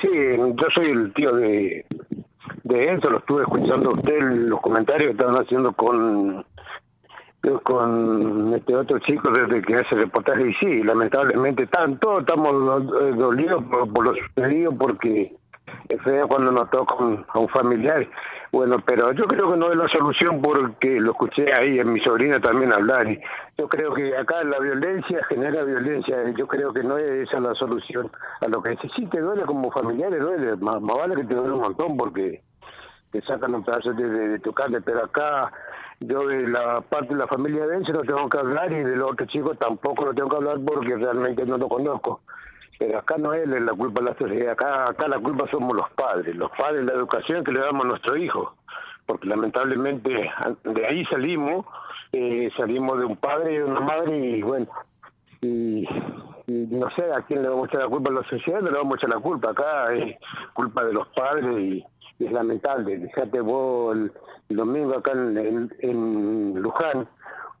Sí, yo soy el tío de, de Enzo, lo estuve escuchando usted los comentarios que estaban haciendo con con este otro chico desde que hace reportaje. Y sí, lamentablemente están, todos estamos eh, dolidos por, por lo sucedido porque es feo cuando nos toca a un familiar. Bueno, pero yo creo que no es la solución porque lo escuché ahí en mi sobrina también hablar. Yo creo que acá la violencia genera violencia. Yo creo que no es esa la solución a lo que. Sí, te duele como familiar, te duele. Más, vale que te duele un montón porque te sacan un pedazo de, de, tu carne. Pero acá yo de la parte de la familia de él no tengo que hablar y del otro chico tampoco lo tengo que hablar porque realmente no lo conozco. Pero acá no es la culpa de la sociedad, acá, acá la culpa somos los padres, los padres, la educación que le damos a nuestro hijo, porque lamentablemente de ahí salimos, eh, salimos de un padre y de una madre y bueno, y, no sé a quién le vamos a echar la culpa a la sociedad, no le vamos a echar la culpa, acá es culpa de los padres y, es lamentable, fíjate vos el, domingo acá en, en Luján,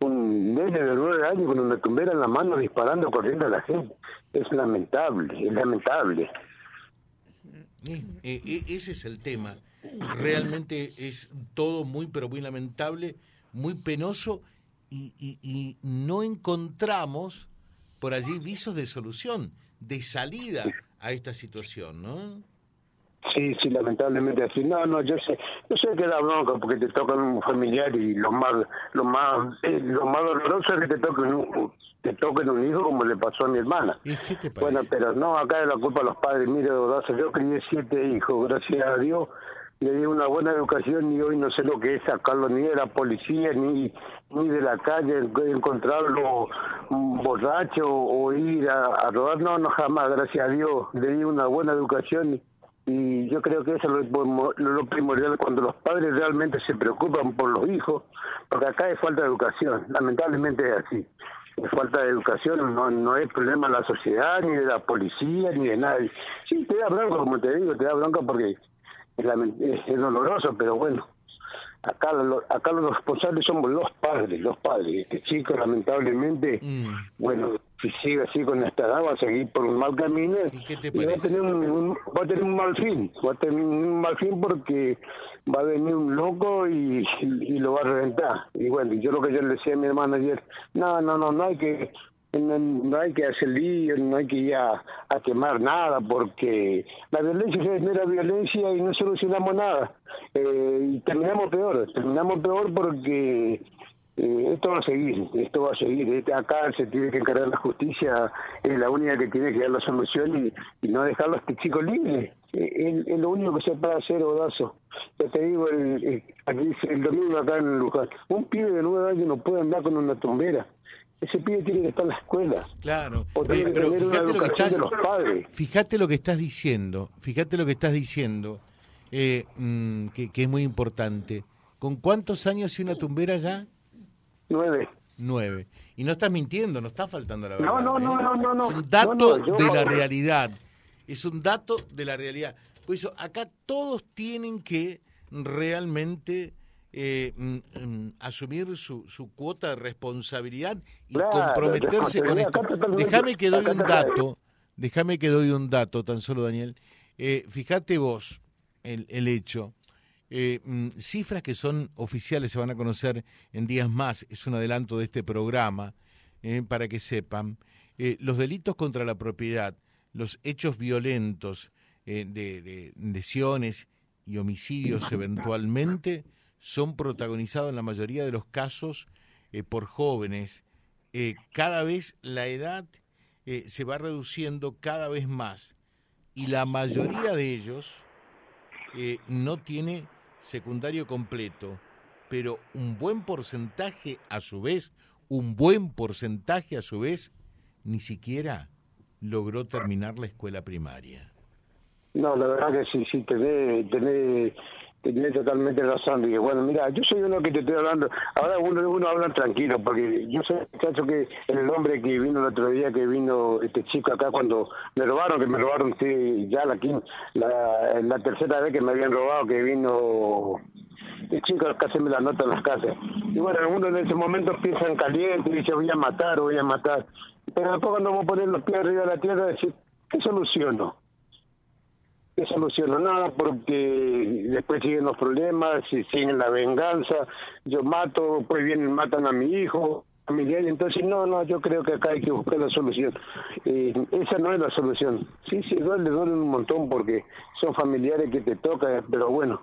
un nene de nueve años con una tumbera en la mano disparando corriendo a la gente. Es lamentable, es lamentable. Eh, eh, ese es el tema. Realmente es todo muy, pero muy lamentable, muy penoso y, y no encontramos por allí visos de solución, de salida a esta situación, ¿no? Sí, sí, lamentablemente así. No, no, yo sé, yo sé que da bronca porque te tocan un familiar y lo más, lo más, eh, lo más doloroso es que te toquen un, te toquen un hijo como le pasó a mi hermana. ¿Y qué te Bueno, pero no, acá es la culpa de los padres. Mire, yo crié siete hijos, gracias a Dios le di una buena educación y hoy no sé lo que es sacarlo ni de la policía ni ni de la calle encontrarlo borracho o ir a, a robar no no jamás gracias a Dios le di una buena educación y y yo creo que eso es lo, primordial cuando los padres realmente se preocupan por los hijos, porque acá hay falta de educación, lamentablemente es así. Es falta de educación no, no es problema de la sociedad, ni de la policía, ni de nadie. Sí, te da bronca, como te digo, te da bronca porque es, es doloroso, pero bueno, acá acá los responsables somos los padres, los padres. Este chico lamentablemente, mm. bueno, si sigue así con esta edad va a seguir por un mal camino y, va a tener un, va a tener un mal fin, va a tener un mal fin porque va a venir un loco y, y lo va a reventar. Y bueno, yo lo que yo le decía a mi hermana ayer, no, no, no, no hay que no, hay que hacer lío, no hay que ir a, quemar nada, porque la violencia genera violencia y no solucionamos nada. Eh, y terminamos peor, terminamos peor porque eh, esto va a seguir, esto va a seguir. Este, acá se tiene que encargar la justicia, es la única que tiene que dar la solución y, no dejarlo a este chico libre. Eh, es, lo único que se puede hacer, Odazo. Ya te digo, el, el, domingo acá en Luján, un pibe de nueve años no puede andar con una tumbera ese pibe tiene que estar en la escuela. Claro, pero fíjate lo, que estás, fíjate lo que estás diciendo, fíjate lo que estás diciendo, eh, mm, que, es muy importante. ¿Con cuántos años y una tumbera ya? Nueve. Nueve. Y no estás mintiendo, no está faltando la verdad. No, no, no, ¿eh? no, no, Es un dato de la realidad. Es un dato de la realidad. Por eso, acá todos tienen que realmente eh, mm, mm, asumir su, su, cuota de responsabilidad y comprometerse con esto. Déjame que doy un dato, déjame que doy un dato tan solo, Daniel. Eh, fíjate vos el, el hecho. Eh, mm, cifras que son oficiales se van a conocer en días más, es un adelanto de este programa, eh, para que sepan. los delitos contra la propiedad, los hechos violentos de, de lesiones y homicidios eventualmente, son protagonizados en la mayoría de los casos eh, por jóvenes. Eh, cada vez la edad eh, se va reduciendo cada vez más y la mayoría de ellos no tiene secundario completo, pero un buen porcentaje a su vez, un buen porcentaje a su vez, ni siquiera logró terminar la escuela primaria. No, la verdad que sí, sí, tenés, tiene totalmente razón. Dije, bueno, mira, yo soy uno que te estoy hablando. Ahora uno, uno habla tranquilo, porque yo soy el caso que el hombre que vino el otro día, que vino este chico acá cuando me robaron, que me robaron sí, ya la, la, la tercera vez que me habían robado, que vino el chico casi me la nota en las casas. Y bueno, uno en ese momento piensa en caliente y dice, voy a matar, voy a matar. Pero después cuando vamos a poner los pies arriba de la tierra, decir, ¿qué soluciono? Soluciono nada porque después siguen los problemas, siguen la venganza, yo mato, pues vienen, matan a mi hijo, familiar, entonces no, no, yo creo que acá hay que buscar la solución. Eh, esa no es la solución. Sí, sí, duele, duele un montón porque son familiares que te tocan, pero bueno,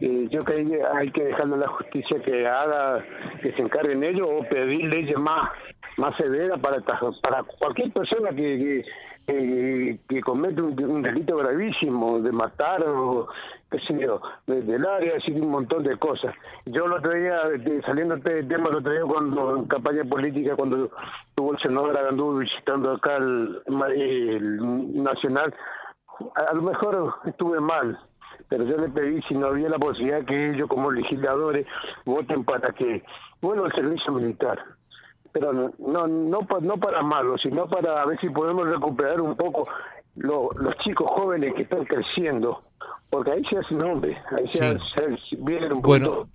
eh, yo creo que hay que dejarle a la justicia que haga, que se encargue en ello o pedir leyes más más severas para para cualquier persona que, que, comete un, delito gravísimo de matar o qué sé yo, del área, decir un montón de cosas. Yo lo traía, saliendo de este tema, lo traía cuando en campaña política, cuando tuvo el senador anduvo visitando acá el, el Nacional, a lo mejor estuve mal, pero yo le pedí si no había la posibilidad que ellos como legisladores voten para que vuelva el servicio militar pero no no no, para malo sino para ver si podemos recuperar un poco los chicos jóvenes que están creciendo porque ahí se hace nombre ahí se, viene un bueno